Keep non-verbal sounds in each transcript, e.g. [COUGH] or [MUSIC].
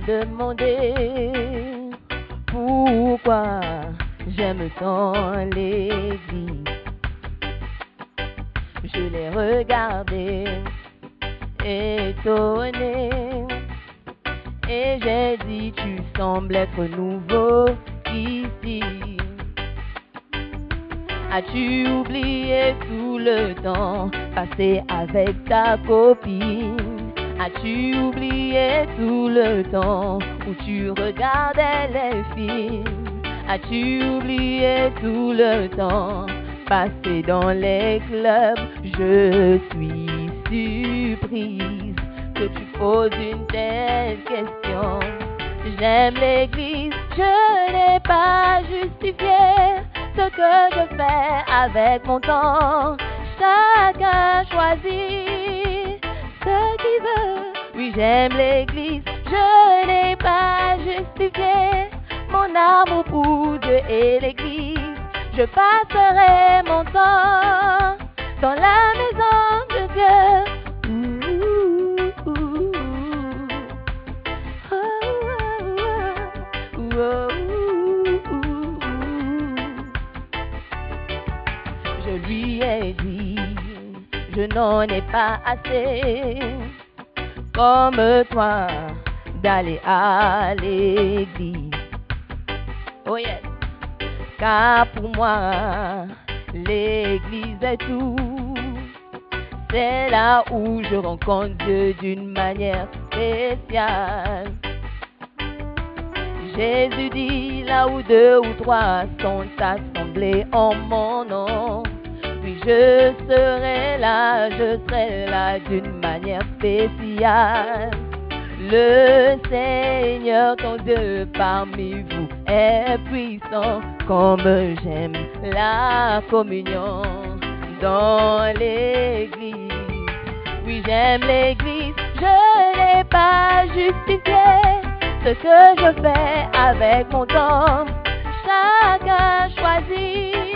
M'a demandé pourquoi j'aime tant l'église. Je l'ai regardé, étonné, et j'ai dit tu sembles être nouveau ici. As-tu oublié tout le temps passé avec ta copine? As-tu oublié tout le temps où tu regardais les films? As-tu oublié tout le temps passé dans les clubs? Je suis surprise que tu poses une telle question. J'aime l'église, je n'ai pas justifié ce que je fais avec mon temps. Chacun choisit. Oui, j'aime l'église, je n'ai pas justifié mon amour pour Dieu et l'église. Je passerai mon temps dans la maison de Dieu. Je lui ai dit, je n'en ai pas assez, comme toi, d'aller à l'église. Oh yes, car pour moi, l'église est tout. C'est là où je rencontre Dieu d'une manière spéciale. Jésus dit là où deux ou trois sont assemblés en mon nom. Je serai là, je serai là d'une manière spéciale. Le Seigneur, ton Dieu parmi vous est puissant, comme j'aime la communion dans l'église. Oui, j'aime l'église, je n'ai pas justifié ce que je fais avec mon temps. Chacun choisit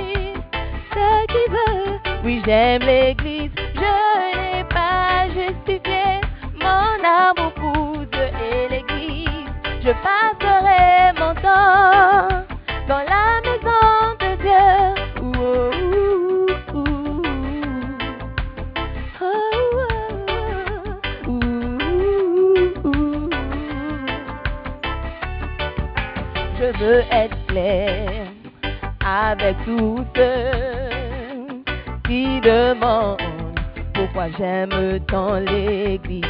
ce veut. Oui, j'aime l'église, je n'ai pas justifié mon amour pour Dieu et l'église. Je passerai j'aime tant l'église.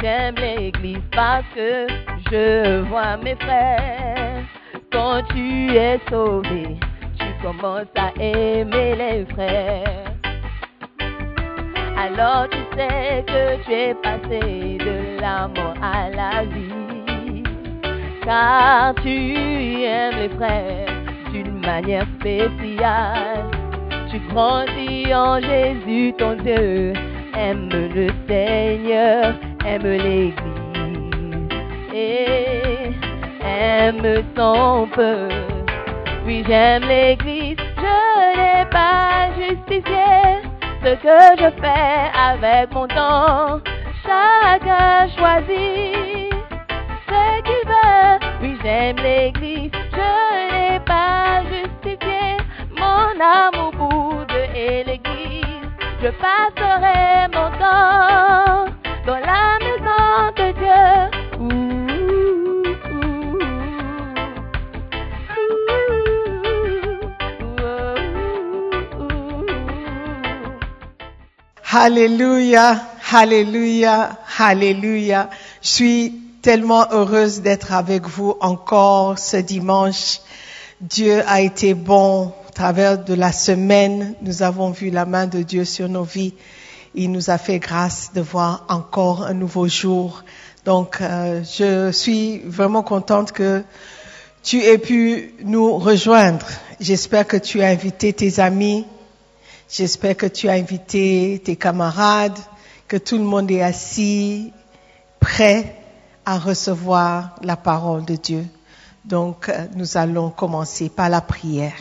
J'aime l'église parce que je vois mes frères. Quand tu es sauvé, tu commences à aimer les frères. Alors tu sais que tu es passé de la mort à la vie. Car tu aimes les frères d'une manière spéciale. Tu grandis en Jésus, ton Dieu. Aime le Seigneur, aime l'Église. Et aime son peuple. Oui, j'aime l'Église, je n'ai pas justifié ce que je fais avec mon temps. Chacun choisit ce qu'il veut. Oui, j'aime l'église, je n'ai pas justifié mon amour et je passerai mon temps dans la maison de Dieu. Alléluia, Alléluia, Alléluia. Je suis tellement heureuse d'être avec vous encore ce dimanche. Dieu a été bon travers de la semaine. Nous avons vu la main de Dieu sur nos vies. Il nous a fait grâce de voir encore un nouveau jour. Donc, euh, je suis vraiment contente que tu aies pu nous rejoindre. J'espère que tu as invité tes amis. J'espère que tu as invité tes camarades, que tout le monde est assis, prêt à recevoir la parole de Dieu. Donc, euh, nous allons commencer par la prière.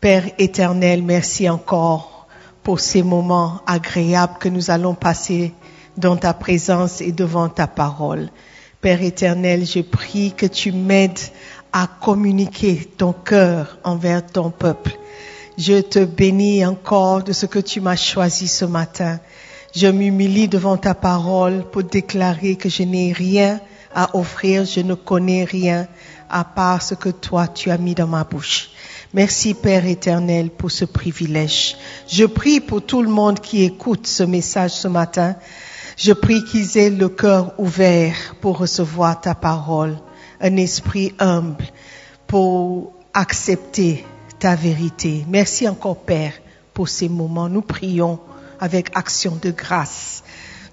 Père éternel, merci encore pour ces moments agréables que nous allons passer dans ta présence et devant ta parole. Père éternel, je prie que tu m'aides à communiquer ton cœur envers ton peuple. Je te bénis encore de ce que tu m'as choisi ce matin. Je m'humilie devant ta parole pour déclarer que je n'ai rien à offrir, je ne connais rien à part ce que toi tu as mis dans ma bouche. Merci Père éternel pour ce privilège. Je prie pour tout le monde qui écoute ce message ce matin. Je prie qu'ils aient le cœur ouvert pour recevoir ta parole, un esprit humble pour accepter ta vérité. Merci encore Père pour ces moments. Nous prions avec action de grâce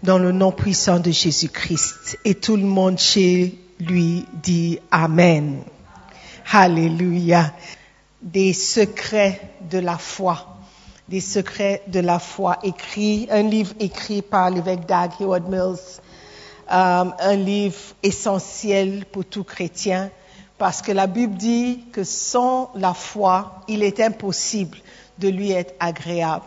dans le nom puissant de Jésus-Christ. Et tout le monde chez lui dit Amen. Alléluia. Des secrets de la foi. Des secrets de la foi écrit, un livre écrit par l'évêque Doug Heward Mills, euh, un livre essentiel pour tout chrétien, parce que la Bible dit que sans la foi, il est impossible de lui être agréable.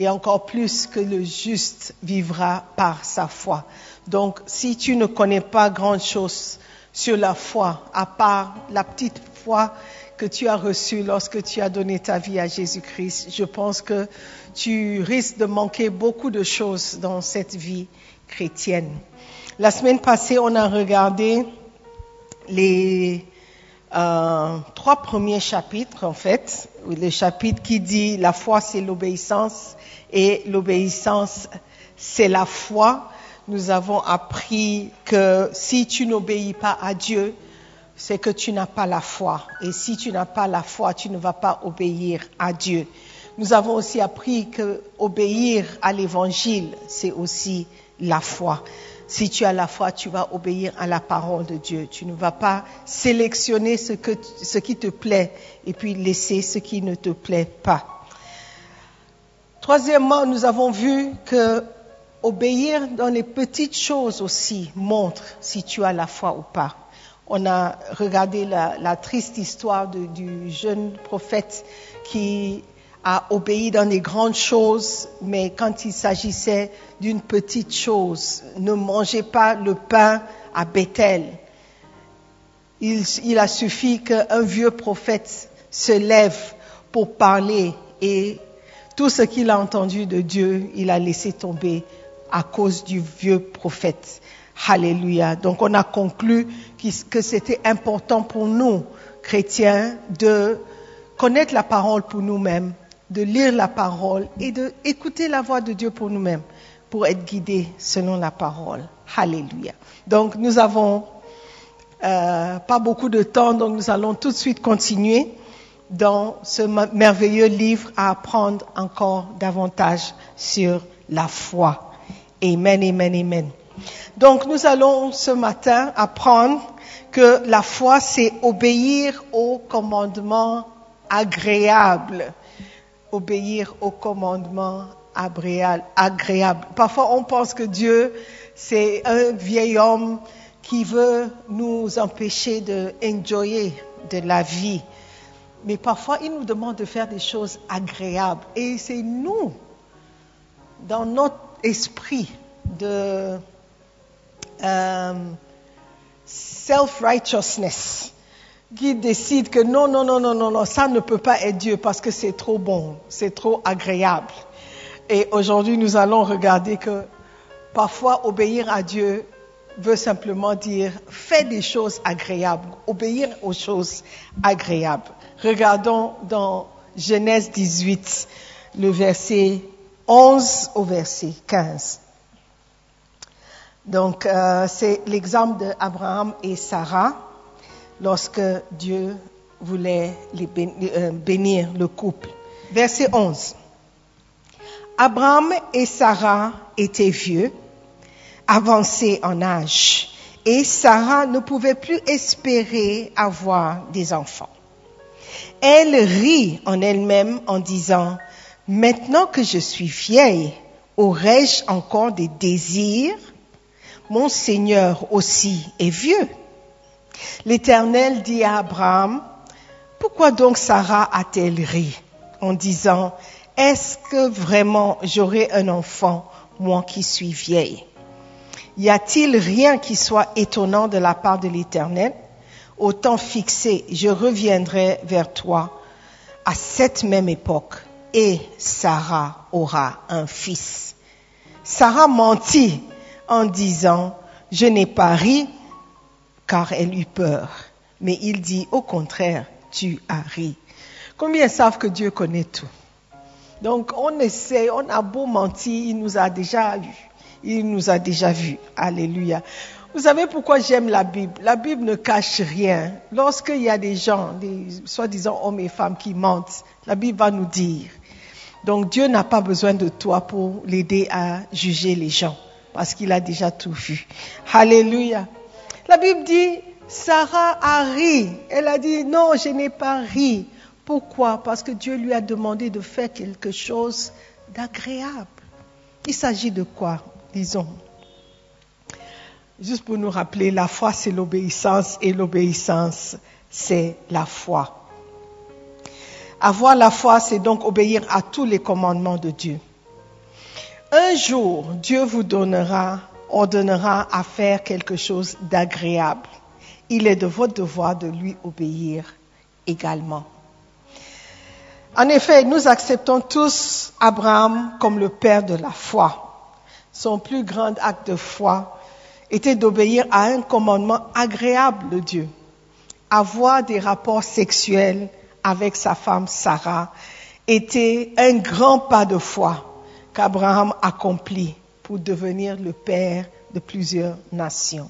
Et encore plus que le juste vivra par sa foi. Donc, si tu ne connais pas grand chose sur la foi, à part la petite foi que tu as reçue lorsque tu as donné ta vie à Jésus-Christ, je pense que tu risques de manquer beaucoup de choses dans cette vie chrétienne. La semaine passée, on a regardé les euh, trois premiers chapitres, en fait. Le chapitre qui dit la foi, c'est l'obéissance et l'obéissance, c'est la foi. Nous avons appris que si tu n'obéis pas à Dieu, c'est que tu n'as pas la foi. Et si tu n'as pas la foi, tu ne vas pas obéir à Dieu. Nous avons aussi appris que obéir à l'évangile, c'est aussi la foi. Si tu as la foi, tu vas obéir à la parole de Dieu. Tu ne vas pas sélectionner ce, qui te plaît et puis laisser ce qui ne te plaît pas. Troisièmement, nous avons vu que obéir dans les petites choses aussi montre si tu as la foi ou pas. On a regardé la, triste histoire du jeune prophète qui a obéi dans les grandes choses, mais quand il s'agissait d'une petite chose, ne mangez pas le pain à Bethel. Il, il a suffi qu'un vieux prophète se lève pour parler et tout ce qu'il a entendu de Dieu, il a laissé tomber à cause du vieux prophète. Alléluia. Donc on a conclu que c'était important pour nous, chrétiens, de connaître la parole pour nous-mêmes, de lire la parole et d'écouter la voix de Dieu pour nous-mêmes, pour être guidés selon la parole. Alléluia. Donc nous avons euh, pas beaucoup de temps, donc nous allons tout de suite continuer dans ce merveilleux livre à apprendre encore davantage sur la foi. Amen, amen, amen. Donc nous allons ce matin apprendre que la foi, c'est obéir aux commandements agréables. Obéir aux commandements agréables. Parfois on pense que Dieu, c'est un vieil homme qui veut nous empêcher de enjoyer de la vie. Mais parfois, il nous demande de faire des choses agréables. Et c'est nous, dans notre esprit de euh, self-righteousness, qui décide que non, non, non, non, non, non, ça ne peut pas être Dieu parce que c'est trop bon, c'est trop agréable. Et aujourd'hui, nous allons regarder que parfois obéir à Dieu veut simplement dire fais des choses agréables, obéir aux choses agréables. Regardons dans Genèse 18, le verset 11 au verset 15. Donc, euh, c'est l'exemple d'Abraham et Sarah lorsque Dieu voulait euh, bénir le couple. Verset 11. Abraham et Sarah étaient vieux, avancés en âge, et Sarah ne pouvait plus espérer avoir des enfants. Elle rit en elle-même en disant, Maintenant que je suis vieille, aurais-je encore des désirs? Mon Seigneur aussi est vieux. L'Éternel dit à Abraham, pourquoi donc Sarah a-t-elle ri en disant, est-ce que vraiment j'aurai un enfant, moi qui suis vieille? Y a-t-il rien qui soit étonnant de la part de l'Éternel? Au temps fixé, je reviendrai vers toi à cette même époque et Sarah aura un fils. Sarah mentit en disant, je n'ai pas ri car elle eut peur. Mais il dit, au contraire, tu as ri. Combien savent que Dieu connaît tout? Donc on essaie, on a beau mentir, il nous a déjà vu. Il nous a déjà vu. Alléluia. Vous savez pourquoi j'aime la Bible? La Bible ne cache rien. Lorsqu'il y a des gens, des soi-disant hommes et femmes qui mentent, la Bible va nous dire. Donc Dieu n'a pas besoin de toi pour l'aider à juger les gens, parce qu'il a déjà tout vu. Alléluia. La Bible dit, Sarah a ri. Elle a dit, non, je n'ai pas ri. Pourquoi? Parce que Dieu lui a demandé de faire quelque chose d'agréable. Il s'agit de quoi Disons? Juste pour nous rappeler, la foi c'est l'obéissance et l'obéissance c'est la foi. Avoir la foi, c'est donc obéir à tous les commandements de Dieu. Un jour, Dieu vous donnera, ordonnera à faire quelque chose d'agréable. Il est de votre devoir de lui obéir également. En effet, nous acceptons tous Abraham comme le père de la foi. Son plus grand acte de foi était d'obéir à un commandement agréable de Dieu. Avoir des rapports sexuels avec sa femme Sarah était un grand pas de foi qu'Abraham accomplit pour devenir le père de plusieurs nations.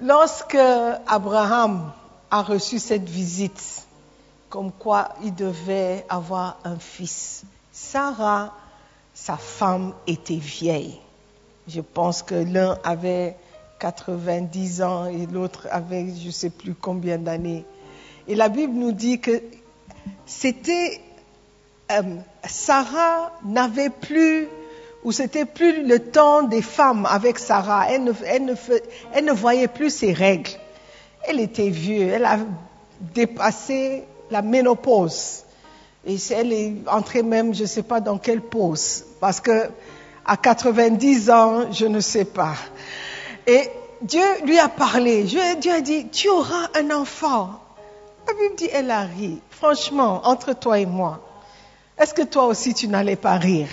Lorsque Abraham a reçu cette visite, comme quoi il devait avoir un fils, Sarah, sa femme, était vieille. Je pense que l'un avait 90 ans et l'autre avait je ne sais plus combien d'années. Et la Bible nous dit que c'était euh, Sarah n'avait plus ou c'était plus le temps des femmes avec Sarah. Elle ne voyait plus ses règles. Elle était vieux, elle a dépassé la ménopause. Et elle est entrée même, je ne sais pas dans quelle pause, parce que à 90 ans, je ne sais pas. Et Dieu lui a parlé. Dieu a dit, tu auras un enfant. La Bible dit, elle a ri. Franchement, entre toi et moi, est-ce que toi aussi tu n'allais pas rire?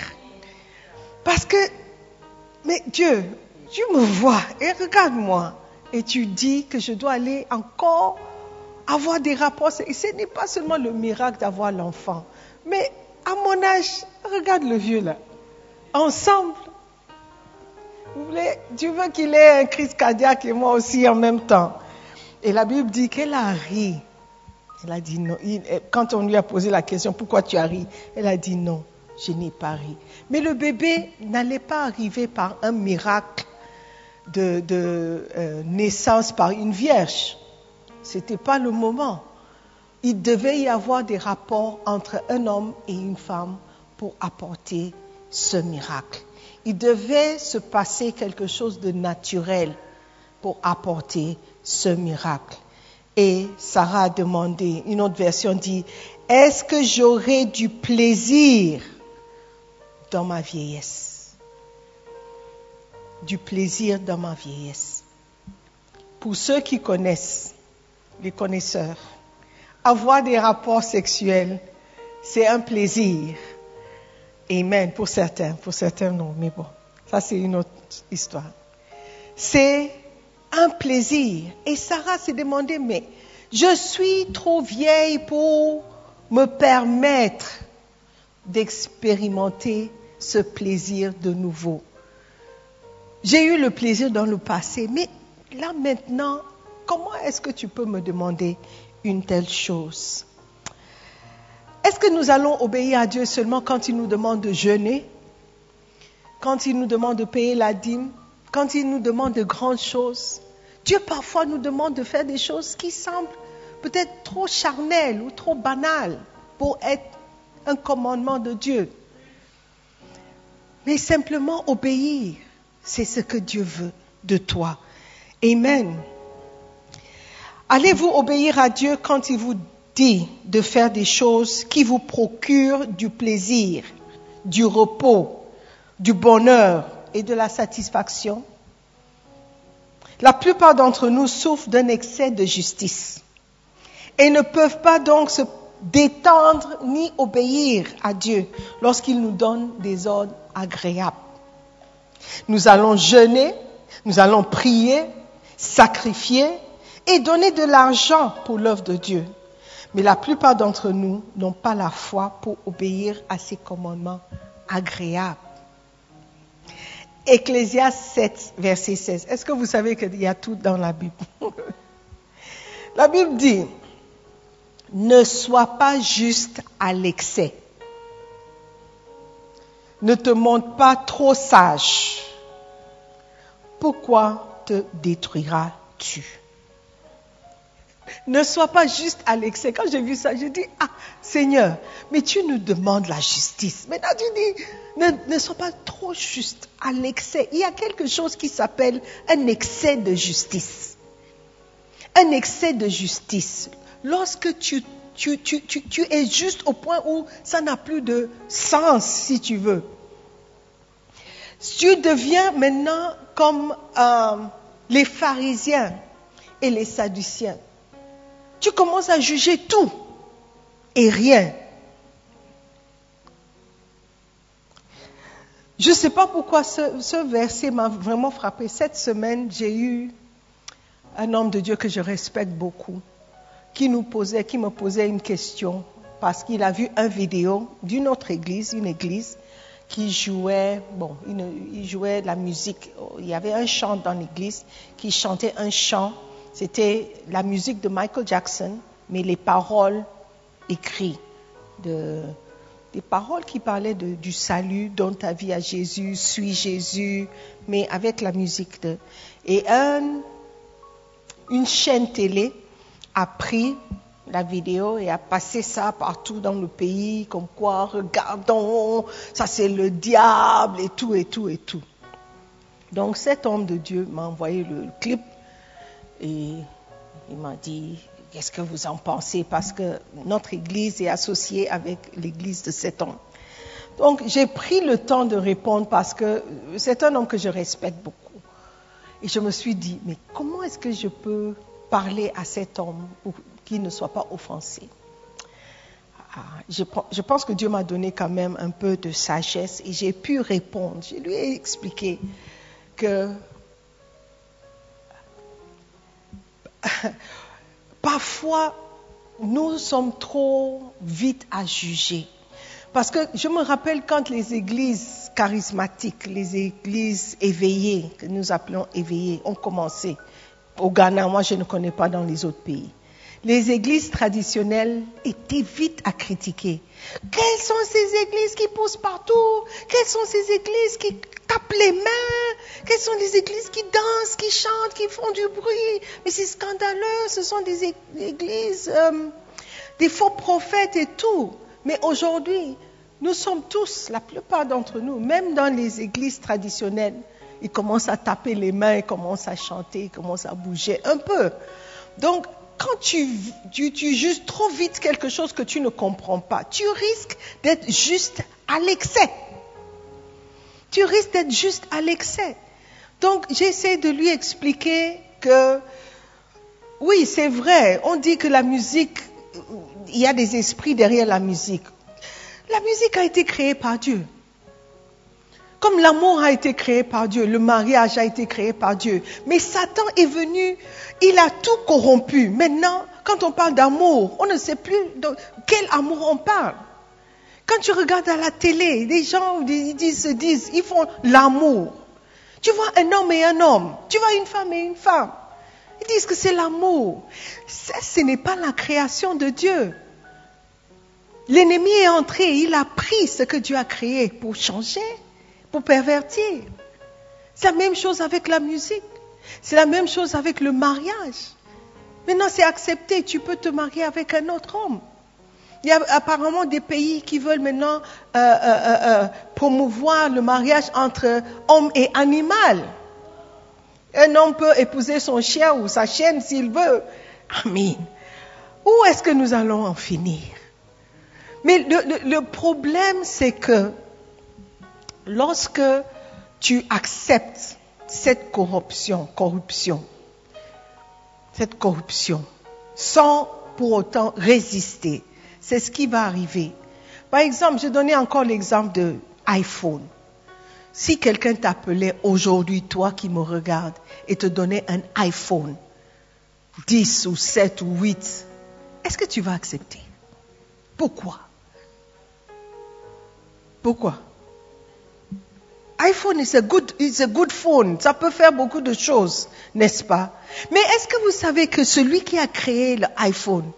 Parce que, mais Dieu, tu me vois et regarde-moi. Et tu dis que je dois aller encore avoir des rapports. Et ce n'est pas seulement le miracle d'avoir l'enfant. Mais à mon âge, regarde le vieux là. Ensemble. Vous voulez, Dieu veut qu'il ait un crise cardiaque et moi aussi en même temps. Et la Bible dit qu'elle a ri. Elle a dit non. Quand on lui a posé la question, pourquoi tu as ri? Elle a dit non, je n'ai pas ri. Mais le bébé n'allait pas arriver par un miracle de, euh, naissance par une vierge. Ce n'était pas le moment. Il devait y avoir des rapports entre un homme et une femme pour apporter ce miracle. Il devait se passer quelque chose de naturel pour apporter ce miracle. Et Sarah a demandé, une autre version dit, est-ce que j'aurai du plaisir? Dans ma vieillesse Du plaisir dans ma vieillesse. Pour ceux qui connaissent, les connaisseurs, avoir des rapports sexuels, c'est un plaisir. Amen, pour certains, pour certains non, mais bon, ça c'est une autre histoire. C'est un plaisir. Et Sarah s'est demandé, mais je suis trop vieille pour me permettre d'expérimenter ce plaisir de nouveau. J'ai eu le plaisir dans le passé, mais là maintenant, comment est-ce que tu peux me demander une telle chose? Est-ce que nous allons obéir à Dieu seulement quand il nous demande de jeûner, quand il nous demande de payer la dîme, quand il nous demande de grandes choses? Dieu parfois nous demande de faire des choses qui semblent peut-être trop charnelles ou trop banales pour être un commandement de Dieu. Mais simplement obéir, c'est ce que Dieu veut de toi. Amen. Allez-vous obéir à Dieu quand il vous dit de faire des choses qui vous procurent du plaisir, du repos, du bonheur et de la satisfaction? La plupart d'entre nous souffrent d'un excès de justice et ne peuvent pas donc se détendre ni obéir à Dieu lorsqu'il nous donne des ordres agréables. Nous allons jeûner, nous allons prier, sacrifier et donner de l'argent pour l'œuvre de Dieu. Mais la plupart d'entre nous n'ont pas la foi pour obéir à ces commandements agréables. Ecclésias 7, verset 16. Est-ce que vous savez qu'il y a tout dans la Bible? [LAUGHS] La Bible dit, ne sois pas juste à l'excès. Ne te montre pas trop sage. Pourquoi te détruiras-tu? Ne sois pas juste à l'excès. Quand j'ai vu ça, j'ai dit, ah Seigneur, mais tu nous demandes la justice. Maintenant tu dis, ne, ne sois pas trop juste à l'excès. Il y a quelque chose qui s'appelle un excès de justice. Un excès de justice lorsque tu, es juste au point où ça n'a plus de sens, si tu veux. Tu deviens maintenant comme euh, les pharisiens et les sadduciens. Tu commences à juger tout et rien. Je ne sais pas pourquoi ce, ce verset m'a vraiment frappé. Cette semaine, j'ai eu un homme de Dieu que je respecte beaucoup qui nous posait, qui me posait une question parce qu'il a vu une vidéo d'une autre église, une église qui jouait, bon, il jouait la musique. Il y avait un chant dans l'église qui chantait un chant. C'était la musique de Michael Jackson, mais les paroles écrites de, des paroles qui parlaient de, du salut, donne ta vie à Jésus, suis Jésus, mais avec la musique de. Et un, une chaîne télé a pris la vidéo et a passé ça partout dans le pays, comme quoi, regardons, ça c'est le diable et tout et tout et tout. Donc cet homme de Dieu m'a envoyé le clip et il m'a dit, qu'est-ce que vous en pensez? Parce que notre église est associée avec l'église de cet homme. Donc j'ai pris le temps de répondre parce que c'est un homme que je respecte beaucoup. Et je me suis dit, mais comment est-ce que je peux parler à cet homme pour qu'il ne soit pas offensé. Ah, je, pense que Dieu m'a donné quand même un peu de sagesse et j'ai pu répondre. Je lui ai expliqué que [LAUGHS] parfois nous sommes trop vite à juger. Parce que je me rappelle quand les églises charismatiques, les églises éveillées, que nous appelons éveillées, ont commencé, au Ghana, moi je ne connais pas dans les autres pays. Les églises traditionnelles étaient vite à critiquer. Quelles sont ces églises qui poussent partout? Quelles sont ces églises qui tapent les mains? Quelles sont les églises qui dansent, qui chantent, qui font du bruit? Mais c'est scandaleux, ce sont des églises, euh, des faux prophètes et tout. Mais aujourd'hui, nous sommes tous, la plupart d'entre nous, même dans les églises traditionnelles, il commence à taper les mains, il commence à chanter, il commence à bouger un peu. Donc, quand tu, tu, trop vite quelque chose que tu ne comprends pas, tu risques d'être juste à l'excès. Tu risques d'être juste à l'excès. Donc, j'essaie de lui expliquer que, oui, c'est vrai, on dit que la musique, il y a des esprits derrière la musique. La musique a été créée par Dieu. Comme l'amour a été créé par Dieu, le mariage a été créé par Dieu. Mais Satan est venu, il a tout corrompu. Maintenant, quand on parle d'amour, on ne sait plus de quel amour on parle. Quand tu regardes à la télé, les gens se disent, ils font l'amour. Tu vois un homme et un homme. Tu vois une femme et une femme. Ils disent que c'est l'amour. Ce n'est pas la création de Dieu. L'ennemi est entré, il a pris ce que Dieu a créé pour changer, pour pervertir. C'est la même chose avec la musique. C'est la même chose avec le mariage. Maintenant, c'est accepté. Tu peux te marier avec un autre homme. Il y a apparemment des pays qui veulent maintenant euh, euh, euh, promouvoir le mariage entre homme et animal. Un homme peut épouser son chien ou sa chienne s'il veut. Amen. Où est-ce que nous allons en finir? Mais le, le problème, c'est que lorsque tu acceptes cette corruption, corruption, cette corruption, sans pour autant résister, c'est ce qui va arriver. Par exemple, je donnais encore l'exemple de iPhone. Si quelqu'un t'appelait aujourd'hui, toi qui me regardes, et te donnait un iPhone 10 ou 7 ou 8, est-ce que tu vas accepter? Pourquoi? Pourquoi? iPhone is a good, is good phone. Ça peut faire beaucoup de choses, n'est-ce pas? Mais est-ce que vous savez que celui qui a créé l'iPhone,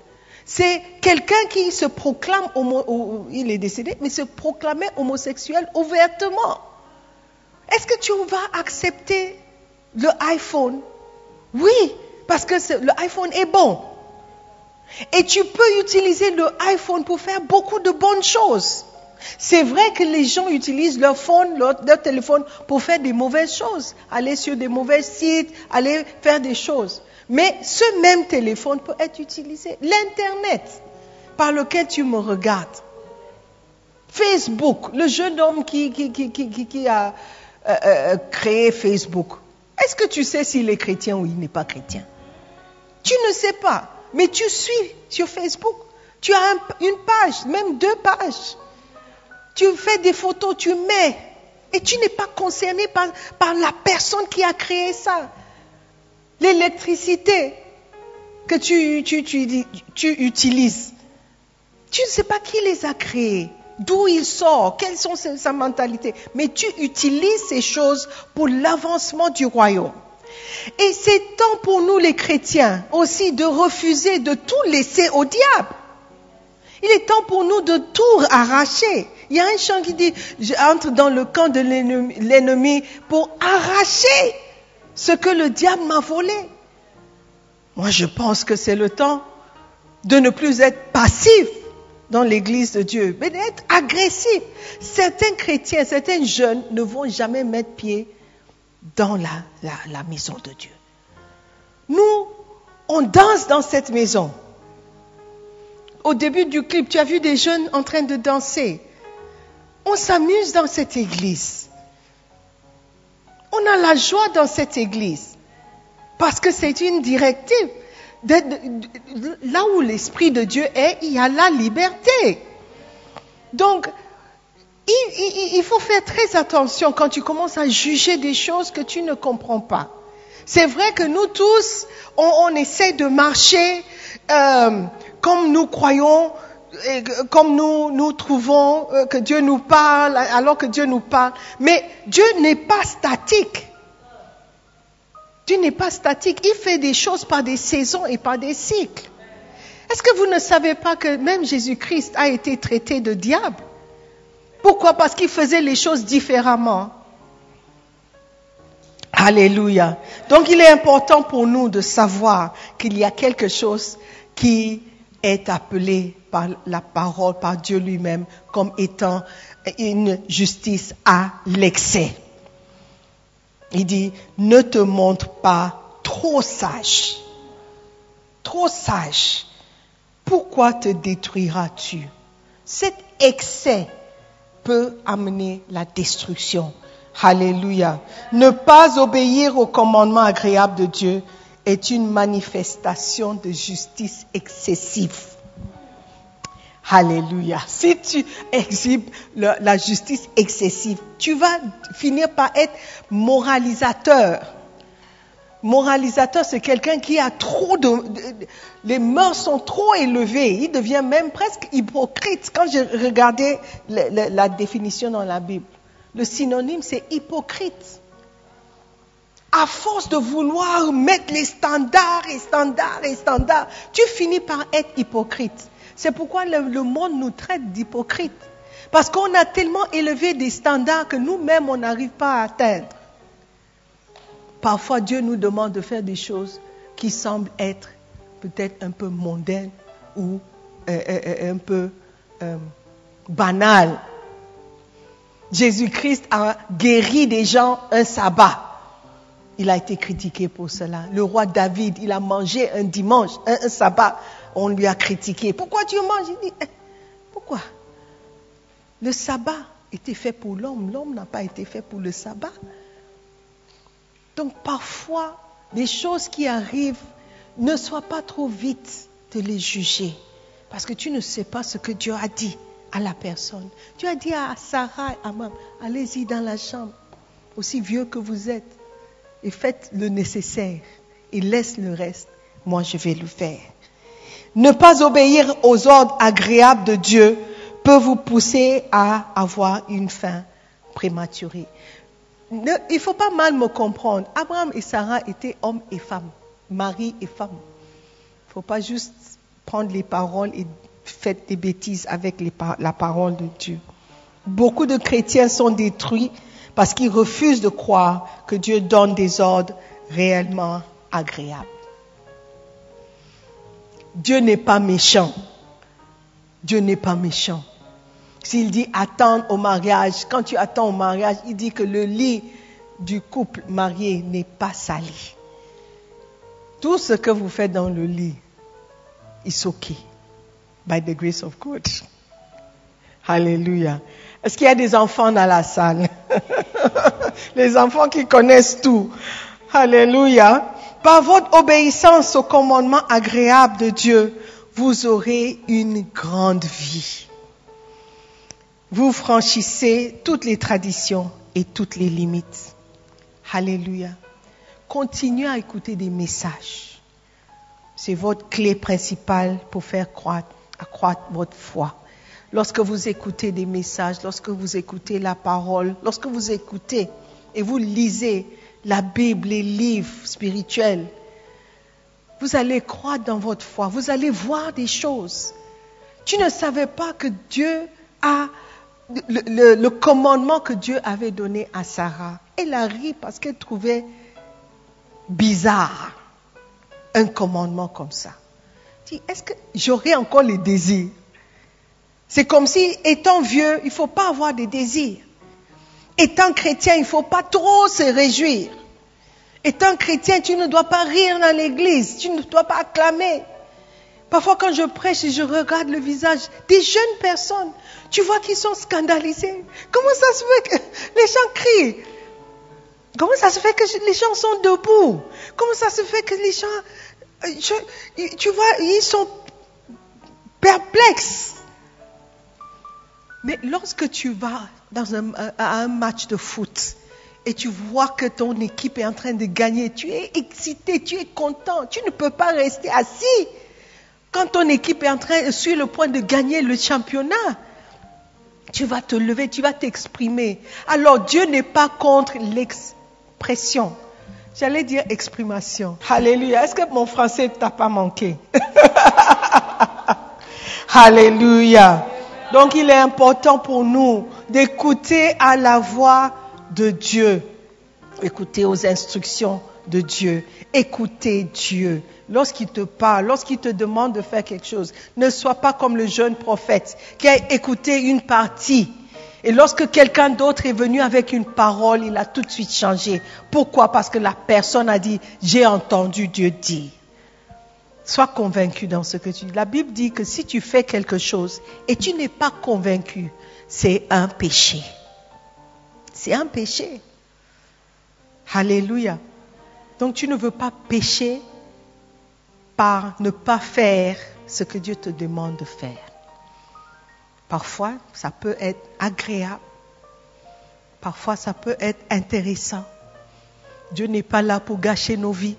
c'est quelqu'un qui se proclame, homo, il est décédé, mais se proclamait homosexuel ouvertement? Est-ce que tu vas accepter le iPhone? Oui, parce que le iPhone est bon. Et tu peux utiliser le iPhone pour faire beaucoup de bonnes choses. C'est vrai que les gens utilisent leur phone, téléphone pour faire des mauvaises choses, aller sur des mauvais sites, aller faire des choses. Mais ce même téléphone peut être utilisé. L'Internet par lequel tu me regardes. Facebook, le jeune homme qui, qui, a euh, euh, créé Facebook. Est-ce que tu sais s'il est chrétien ou il n'est pas chrétien? Tu ne sais pas, mais tu suis sur Facebook. Tu as une page, même deux pages. Tu fais des photos, tu mets. Et tu n'es pas concerné par, par la personne qui a créé ça. L'électricité que tu, tu, tu, tu, utilises, tu ne sais pas qui les a créés, d'où il sort, quelles sont sa mentalité, mais tu utilises ces choses pour l'avancement du royaume. Et c'est temps pour nous les chrétiens aussi de refuser de tout laisser au diable. Il est temps pour nous de tout arracher. Il y a un chant qui dit, j'entre dans le camp de l'ennemi pour arracher ce que le diable m'a volé. Moi, je pense que c'est le temps de ne plus être passif dans l'église de Dieu, mais d'être agressif. Certains chrétiens, certains jeunes ne vont jamais mettre pied dans la, la maison de Dieu. Nous, on danse dans cette maison. Au début du clip, tu as vu des jeunes en train de danser. On s'amuse dans cette église. On a la joie dans cette église. Parce que c'est une directive. là où l'Esprit de Dieu est, il y a la liberté. Donc, il, faut faire très attention quand tu commences à juger des choses que tu ne comprends pas. C'est vrai que nous tous, on, essaie de marcher euh, comme nous croyons, comme nous, nous trouvons euh, que Dieu nous parle, alors que Dieu nous parle. Mais Dieu n'est pas statique. Dieu n'est pas statique. Il fait des choses par des saisons et par des cycles. Est-ce que vous ne savez pas que même Jésus-Christ a été traité de diable? Pourquoi? Parce qu'il faisait les choses différemment. Alléluia. Donc il est important pour nous de savoir qu'il y a quelque chose qui est appelé la parole, par Dieu lui-même, comme étant une justice à l'excès. Il dit, ne te montre pas trop sage. Trop sage. Pourquoi te détruiras-tu? Cet excès peut amener la destruction. Alléluia. Ne pas obéir au commandement agréable de Dieu est une manifestation de justice excessive. Alléluia. Si tu exhibes la justice excessive, tu vas finir par être moralisateur. Moralisateur, c'est quelqu'un qui a trop de, Les mœurs sont trop élevées. Il devient même presque hypocrite. Quand le- le- la définition dans la Bible, le synonyme, c'est hypocrite. À force de vouloir mettre les standards et standards et standards, tu finis par être hypocrite. C'est pourquoi le, monde nous traite d'hypocrite. Parce qu'on a tellement élevé des standards que nous-mêmes, on n'arrive pas à atteindre. Parfois, Dieu nous demande de faire des choses qui semblent être peut-être un peu mondaines ou euh, euh, euh, un peu banales. Jésus-Christ a guéri des gens un sabbat. Il a été critiqué pour cela. Le roi David, il a mangé un dimanche, un sabbat. On lui a critiqué. Pourquoi tu manges? Il dit, Eh, pourquoi? Le sabbat était fait pour l'homme. L'homme n'a pas été fait pour le sabbat. Donc parfois, les choses qui arrivent, ne sois pas trop vite de les juger. Parce que tu ne sais pas ce que Dieu a dit à la personne. Dieu a dit à Sarah et à Mam, allez-y dans la chambre, aussi vieux que vous êtes, et faites le nécessaire, et laisse le reste. Moi, je vais le faire. Ne pas obéir aux ordres agréables de Dieu peut vous pousser à avoir une fin prématurée. Il ne faut pas mal me comprendre. Abraham et Sarah étaient hommes et femmes, mari et femme. Il ne faut pas juste prendre les paroles et faire des bêtises avec la parole de Dieu. Beaucoup de chrétiens sont détruits parce qu'ils refusent de croire que Dieu donne des ordres réellement agréables. Dieu n'est pas méchant. Dieu n'est pas méchant. S'il dit attendre au mariage, quand tu attends au mariage, il dit que le lit du couple marié n'est pas sali. Tout ce que vous faites dans le lit is okay by the grace of God. Alléluia. Est-ce qu'il y a des enfants dans la salle? [LAUGHS] Les enfants qui connaissent tout. Alléluia. Par votre obéissance au commandement agréable de Dieu, vous aurez une grande vie. Vous franchissez toutes les traditions et toutes les limites. Alléluia. Continuez à écouter des messages. C'est votre clé principale pour faire croître, accroître votre foi. Lorsque vous écoutez des messages, lorsque vous écoutez la parole, lorsque vous écoutez et vous lisez la Bible, les livres spirituels, vous allez croître dans votre foi, vous allez voir des choses. Tu ne savais pas que Dieu a le, commandement que Dieu avait donné à Sarah. Elle a ri parce qu'elle trouvait bizarre un commandement comme ça. Est-ce que j'aurai encore les désirs? C'est comme si, étant vieux, il ne faut pas avoir des désirs. Étant chrétien, il ne faut pas trop se réjouir. Étant chrétien, tu ne dois pas rire dans l'église, tu ne dois pas acclamer. Parfois, quand je prêche et je regarde le visage des jeunes personnes, tu vois qu'ils sont scandalisés. Comment ça se fait que les gens crient? Comment ça se fait que les gens sont debout? Comment ça se fait que les gens, tu vois, ils sont perplexes? Mais lorsque tu vas dans un, à un match de foot et tu vois que ton équipe est en train de gagner, tu es excité, tu es content, tu ne peux pas rester assis quand ton équipe est en train, sur le point de gagner le championnat. Tu vas te lever, tu vas t'exprimer. Alors Dieu n'est pas contre l'expression. J'allais dire exprimation. Alléluia. Est-ce que mon français t'a pas manqué? [LAUGHS] Alléluia. Donc il est important pour nous d'écouter à la voix de Dieu, écouter aux instructions de Dieu, écouter Dieu. Lorsqu'il te parle, lorsqu'il te demande de faire quelque chose, ne sois pas comme le jeune prophète qui a écouté une partie. Et lorsque quelqu'un d'autre est venu avec une parole, il a tout de suite changé. Pourquoi? Parce que la personne a dit, j'ai entendu Dieu dire. Sois convaincu dans ce que tu dis. La Bible dit que si tu fais quelque chose et tu n'es pas convaincu, c'est un péché. C'est un péché. Alléluia. Donc tu ne veux pas pécher par ne pas faire ce que Dieu te demande de faire. Parfois, ça peut être agréable. Parfois, ça peut être intéressant. Dieu n'est pas là pour gâcher nos vies.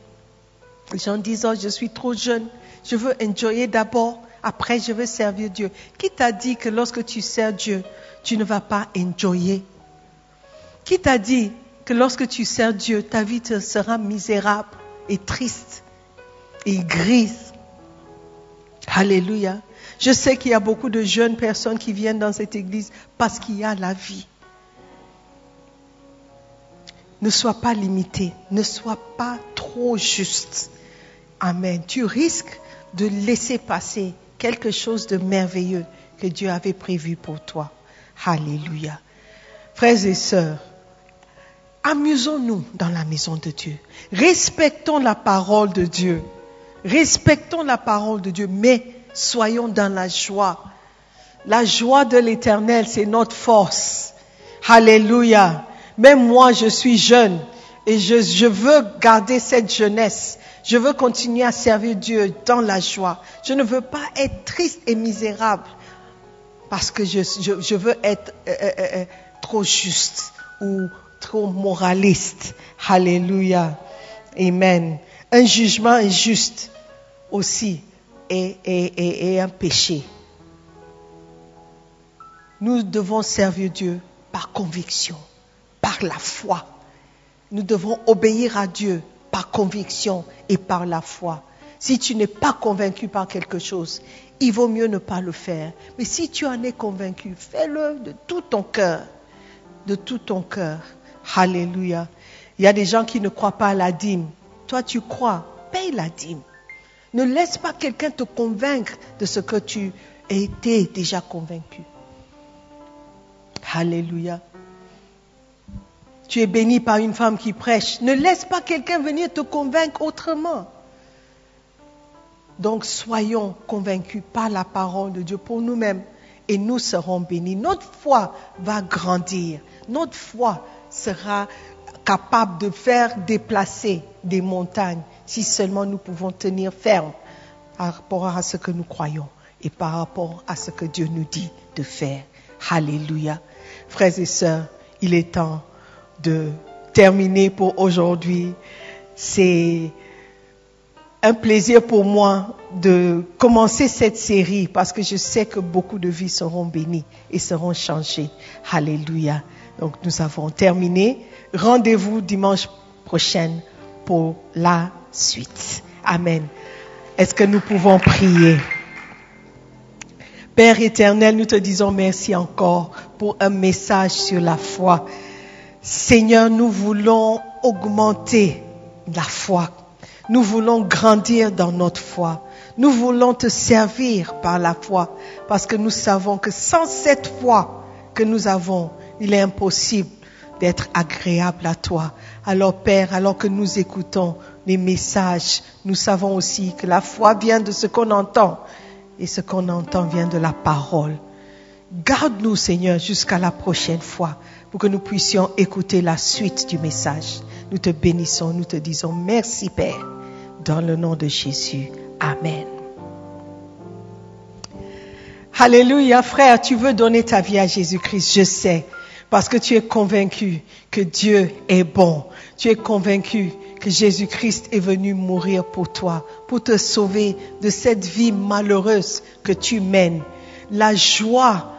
Les gens disent, oh, je suis trop jeune, je veux enjoyer d'abord, après je veux servir Dieu. Qui t'a dit que lorsque tu sers Dieu, tu ne vas pas enjoyer? Qui t'a dit que lorsque tu sers Dieu, ta vie sera misérable et triste et grise? Alléluia. Je sais qu'il y a beaucoup de jeunes personnes qui viennent dans cette église parce qu'il y a la vie. Ne sois pas limité, ne sois pas trop juste. Amen. Tu risques de laisser passer quelque chose de merveilleux que Dieu avait prévu pour toi. Alléluia. Frères et sœurs, amusons-nous dans la maison de Dieu. Respectons la parole de Dieu. Respectons la parole de Dieu, mais soyons dans la joie. La joie de l'éternel, c'est notre force. Alléluia. Même moi, je suis jeune et je, je, veux garder cette jeunesse. Je veux continuer à servir Dieu dans la joie. Je ne veux pas être triste et misérable parce que je, veux être euh, euh, euh, trop juste ou trop moraliste. Alléluia. Amen. Un jugement injuste aussi est un péché. Nous devons servir Dieu par conviction, par la foi. Nous devons obéir à Dieu conviction et par la foi. Si tu n'es pas convaincu par quelque chose, il vaut mieux ne pas le faire. Mais si tu en es convaincu, fais-le de tout ton cœur. De tout ton cœur. Alléluia. Il y a des gens qui ne croient pas à la dîme. Toi, tu crois. Paye la dîme. Ne laisse pas quelqu'un te convaincre de ce que tu étais déjà convaincu. Alléluia. Tu es béni par une femme qui prêche. Ne laisse pas quelqu'un venir te convaincre autrement. Donc soyons convaincus par la parole de Dieu pour nous-mêmes et nous serons bénis. Notre foi va grandir. Notre foi sera capable de faire déplacer des montagnes si seulement nous pouvons tenir ferme par rapport à ce que nous croyons et par rapport à ce que Dieu nous dit de faire. Alléluia. Frères et sœurs, il est temps de terminer pour aujourd'hui. C'est un plaisir pour moi de commencer cette série parce que je sais que beaucoup de vies seront bénies et seront changées. Alléluia. Donc nous avons terminé. Rendez-vous dimanche prochain pour la suite. Amen. Est-ce que nous pouvons prier? Père éternel, nous te disons merci encore pour un message sur la foi. Seigneur, nous voulons augmenter la foi. Nous voulons grandir dans notre foi. Nous voulons te servir par la foi parce que nous savons que sans cette foi que nous avons, il est impossible d'être agréable à toi. Alors Père, alors que nous écoutons les messages, nous savons aussi que la foi vient de ce qu'on entend et ce qu'on entend vient de la parole. Garde-nous Seigneur jusqu'à la prochaine fois pour que nous puissions écouter la suite du message. Nous te bénissons, nous te disons merci Père, dans le nom de Jésus. Amen. Alléluia, frère, tu veux donner ta vie à Jésus-Christ, je sais, parce que tu es convaincu que Dieu est bon. Tu es convaincu que Jésus-Christ est venu mourir pour toi, pour te sauver de cette vie malheureuse que tu mènes. La joie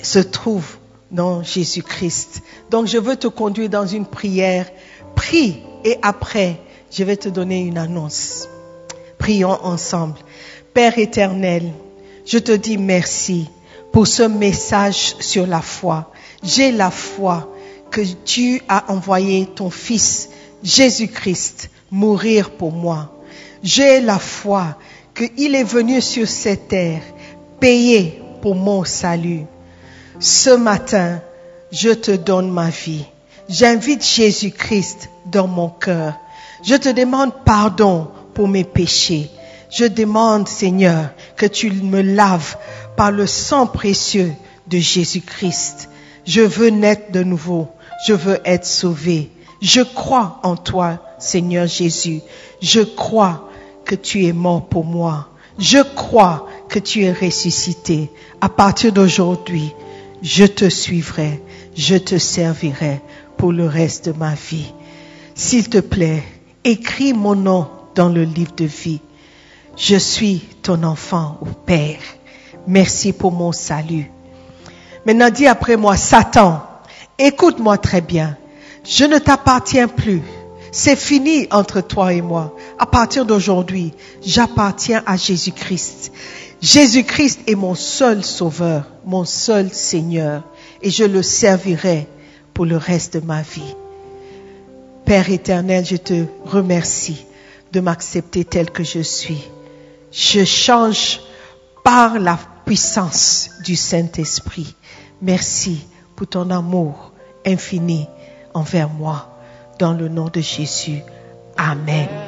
se trouve dans Jésus-Christ. Donc je veux te conduire dans une prière. Prie et après, je vais te donner une annonce. Prions ensemble. Père éternel, je te dis merci pour ce message sur la foi. J'ai la foi que tu as envoyé ton Fils Jésus-Christ mourir pour moi. J'ai la foi qu'il est venu sur cette terre payer pour mon salut. Ce matin, je te donne ma vie. J'invite Jésus-Christ dans mon cœur. Je te demande pardon pour mes péchés. Je demande, Seigneur, que tu me laves par le sang précieux de Jésus-Christ. Je veux naître de nouveau. Je veux être sauvé. Je crois en toi, Seigneur Jésus. Je crois que tu es mort pour moi. Je crois que tu es ressuscité. À partir d'aujourd'hui, je te suivrai, je te servirai pour le reste de ma vie. S'il te plaît, écris mon nom dans le livre de vie. Je suis ton enfant, ô Père. Merci pour mon salut. Maintenant, dis après moi, Satan, écoute-moi très bien. Je ne t'appartiens plus. C'est fini entre toi et moi. À partir d'aujourd'hui, j'appartiens à Jésus-Christ. Jésus-Christ est mon seul sauveur, mon seul Seigneur, et je le servirai pour le reste de ma vie. Père éternel, je te remercie de m'accepter tel que je suis. Je change par la puissance du Saint-Esprit. Merci pour ton amour infini envers moi. Dans le nom de Jésus. Amen.